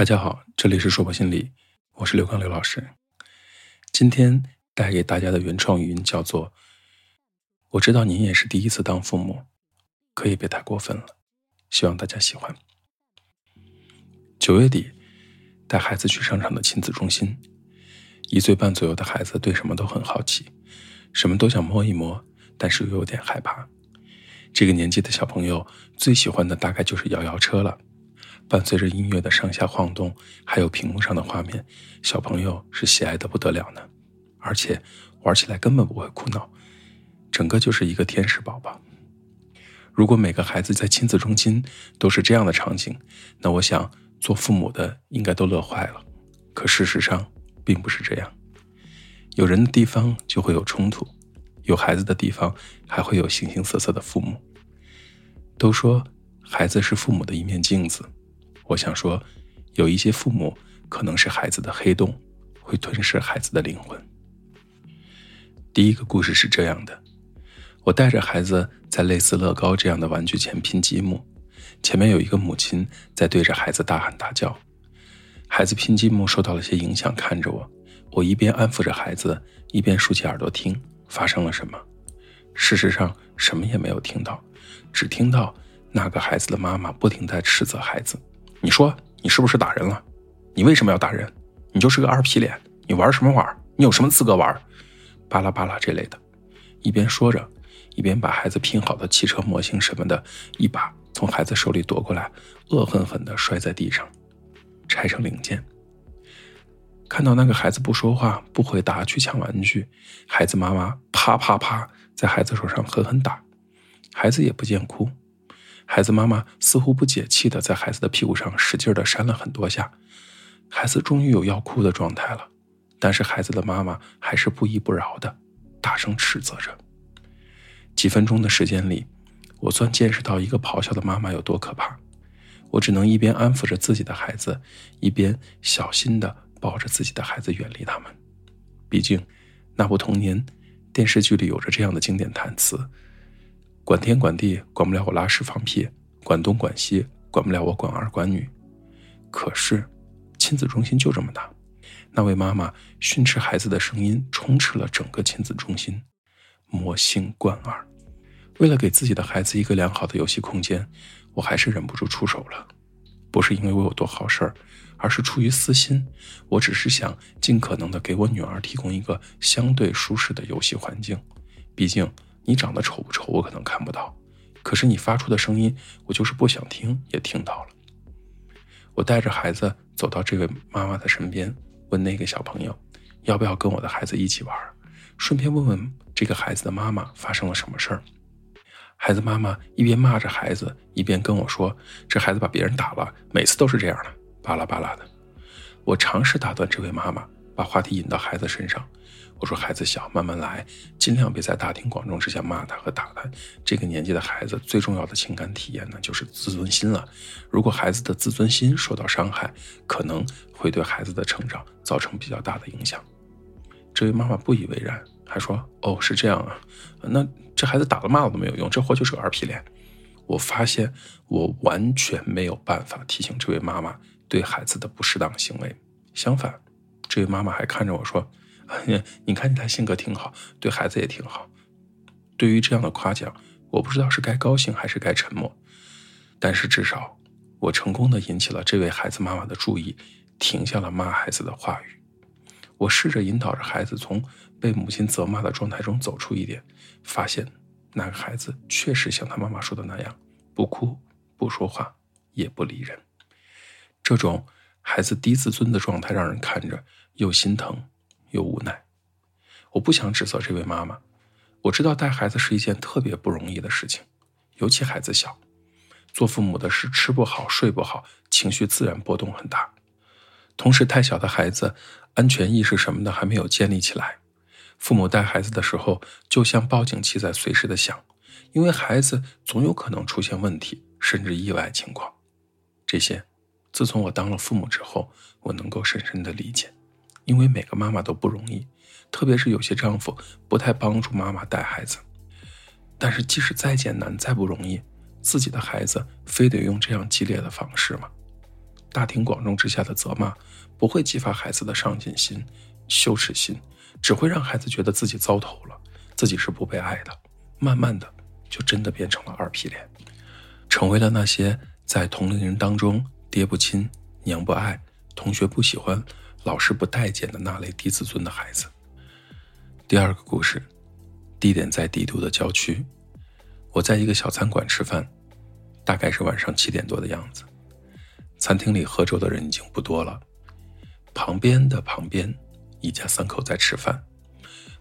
大家好，这里是说博心理，我是刘刚刘老师。今天带给大家的原创语音叫做：“我知道您也是第一次当父母，可以别太过分了。”希望大家喜欢。九月底带孩子去商场的亲子中心，一岁半左右的孩子对什么都很好奇，什么都想摸一摸，但是又有点害怕。这个年纪的小朋友最喜欢的大概就是摇摇车了。伴随着音乐的上下晃动，还有屏幕上的画面，小朋友是喜爱的不得了呢。而且玩起来根本不会哭闹，整个就是一个天使宝宝。如果每个孩子在亲子中心都是这样的场景，那我想做父母的应该都乐坏了。可事实上并不是这样，有人的地方就会有冲突，有孩子的地方还会有形形色色的父母。都说孩子是父母的一面镜子。我想说，有一些父母可能是孩子的黑洞，会吞噬孩子的灵魂。第一个故事是这样的：我带着孩子在类似乐高这样的玩具前拼积木，前面有一个母亲在对着孩子大喊大叫。孩子拼积木受到了些影响，看着我，我一边安抚着孩子，一边竖起耳朵听发生了什么。事实上，什么也没有听到，只听到那个孩子的妈妈不停在斥责孩子。你说你是不是打人了？你为什么要打人？你就是个二皮脸，你玩什么玩？你有什么资格玩？巴拉巴拉这类的，一边说着，一边把孩子拼好的汽车模型什么的，一把从孩子手里夺过来，恶狠狠地摔在地上，拆成零件。看到那个孩子不说话、不回答，去抢玩具，孩子妈妈啪啪啪在孩子手上狠狠打，孩子也不见哭。孩子妈妈似乎不解气的在孩子的屁股上使劲的扇了很多下，孩子终于有要哭的状态了，但是孩子的妈妈还是不依不饶的大声斥责着。几分钟的时间里，我算见识到一个咆哮的妈妈有多可怕。我只能一边安抚着自己的孩子，一边小心的抱着自己的孩子远离他们。毕竟，那部童年电视剧里有着这样的经典台词。管天管地管不了我拉屎放屁，管东管西管不了我管儿管女。可是，亲子中心就这么大，那位妈妈训斥孩子的声音充斥了整个亲子中心，魔性贯耳。为了给自己的孩子一个良好的游戏空间，我还是忍不住出手了。不是因为我有多好事儿，而是出于私心。我只是想尽可能的给我女儿提供一个相对舒适的游戏环境，毕竟。你长得丑不丑，我可能看不到，可是你发出的声音，我就是不想听也听到了。我带着孩子走到这位妈妈的身边，问那个小朋友，要不要跟我的孩子一起玩，顺便问问这个孩子的妈妈发生了什么事儿。孩子妈妈一边骂着孩子，一边跟我说：“这孩子把别人打了，每次都是这样的，巴拉巴拉的。”我尝试打断这位妈妈，把话题引到孩子身上。我说：“孩子小，慢慢来，尽量别在大庭广众之下骂他和打他。这个年纪的孩子最重要的情感体验呢，就是自尊心了。如果孩子的自尊心受到伤害，可能会对孩子的成长造成比较大的影响。”这位妈妈不以为然，还说：“哦，是这样啊，那这孩子打了骂了都没有用，这货就是个二皮脸。”我发现我完全没有办法提醒这位妈妈对孩子的不适当行为。相反，这位妈妈还看着我说。你看，起来性格挺好，对孩子也挺好。对于这样的夸奖，我不知道是该高兴还是该沉默。但是至少，我成功的引起了这位孩子妈妈的注意，停下了骂孩子的话语。我试着引导着孩子从被母亲责骂的状态中走出一点，发现那个孩子确实像他妈妈说的那样，不哭、不说话、也不理人。这种孩子低自尊的状态，让人看着又心疼。又无奈，我不想指责这位妈妈。我知道带孩子是一件特别不容易的事情，尤其孩子小，做父母的是吃不好、睡不好，情绪自然波动很大。同时，太小的孩子安全意识什么的还没有建立起来，父母带孩子的时候就像报警器在随时的响，因为孩子总有可能出现问题，甚至意外情况。这些，自从我当了父母之后，我能够深深的理解。因为每个妈妈都不容易，特别是有些丈夫不太帮助妈妈带孩子。但是即使再艰难、再不容易，自己的孩子非得用这样激烈的方式吗？大庭广众之下的责骂，不会激发孩子的上进心、羞耻心，只会让孩子觉得自己糟透了，自己是不被爱的。慢慢的，就真的变成了二皮脸，成为了那些在同龄人当中爹不亲、娘不爱、同学不喜欢、老师不待见的那类低自尊的孩子。第二个故事，地点在帝都的郊区，我在一个小餐馆吃饭，大概是晚上七点多的样子。餐厅里喝粥的人已经不多了，旁边的旁边，一家三口在吃饭。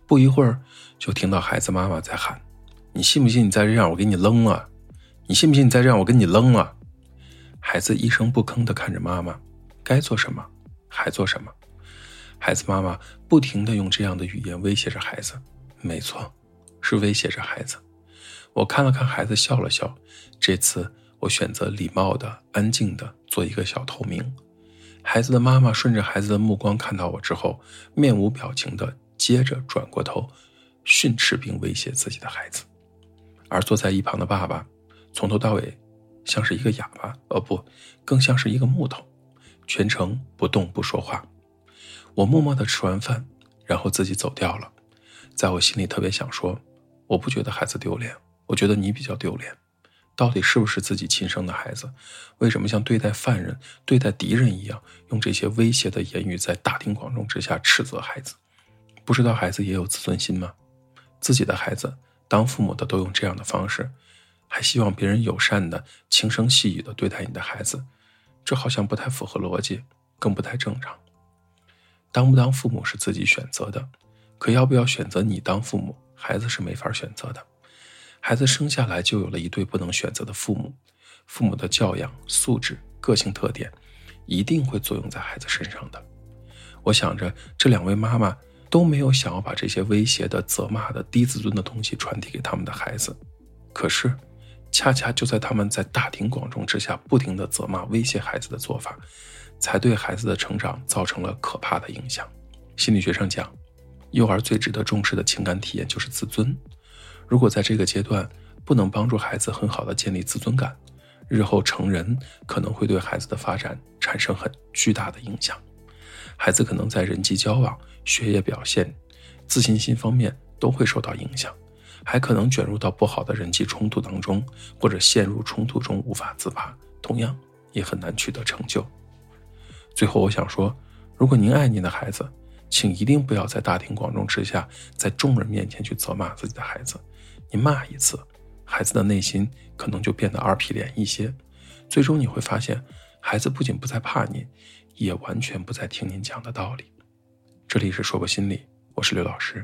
不一会儿，就听到孩子妈妈在喊：“你信不信你再这样，我给你扔了？你信不信你再这样，我给你扔了？”孩子一声不吭地看着妈妈，该做什么还做什么。孩子妈妈不停地用这样的语言威胁着孩子，没错，是威胁着孩子。我看了看孩子，笑了笑，这次。我选择礼貌的、安静的做一个小透明。孩子的妈妈顺着孩子的目光看到我之后，面无表情的接着转过头，训斥并威胁自己的孩子。而坐在一旁的爸爸，从头到尾像是一个哑巴，哦不，更像是一个木头，全程不动不说话。我默默的吃完饭，然后自己走掉了。在我心里特别想说，我不觉得孩子丢脸，我觉得你比较丢脸。到底是不是自己亲生的孩子？为什么像对待犯人、对待敌人一样，用这些威胁的言语在大庭广众之下斥责孩子？不知道孩子也有自尊心吗？自己的孩子，当父母的都用这样的方式，还希望别人友善的、轻声细语的对待你的孩子，这好像不太符合逻辑，更不太正常。当不当父母是自己选择的，可要不要选择你当父母，孩子是没法选择的。孩子生下来就有了一对不能选择的父母，父母的教养、素质、个性特点，一定会作用在孩子身上的。我想着，这两位妈妈都没有想要把这些威胁的、责骂的、低自尊的东西传递给他们的孩子，可是，恰恰就在他们在大庭广众之下不停的责骂、威胁孩子的做法，才对孩子的成长造成了可怕的影响。心理学上讲，幼儿最值得重视的情感体验就是自尊。如果在这个阶段不能帮助孩子很好的建立自尊感，日后成人可能会对孩子的发展产生很巨大的影响。孩子可能在人际交往、学业表现、自信心方面都会受到影响，还可能卷入到不好的人际冲突当中，或者陷入冲突中无法自拔，同样也很难取得成就。最后，我想说，如果您爱您的孩子，请一定不要在大庭广众之下，在众人面前去责骂自己的孩子。你骂一次，孩子的内心可能就变得二皮脸一些。最终你会发现，孩子不仅不再怕你，也完全不再听您讲的道理。这里是说个心理，我是刘老师。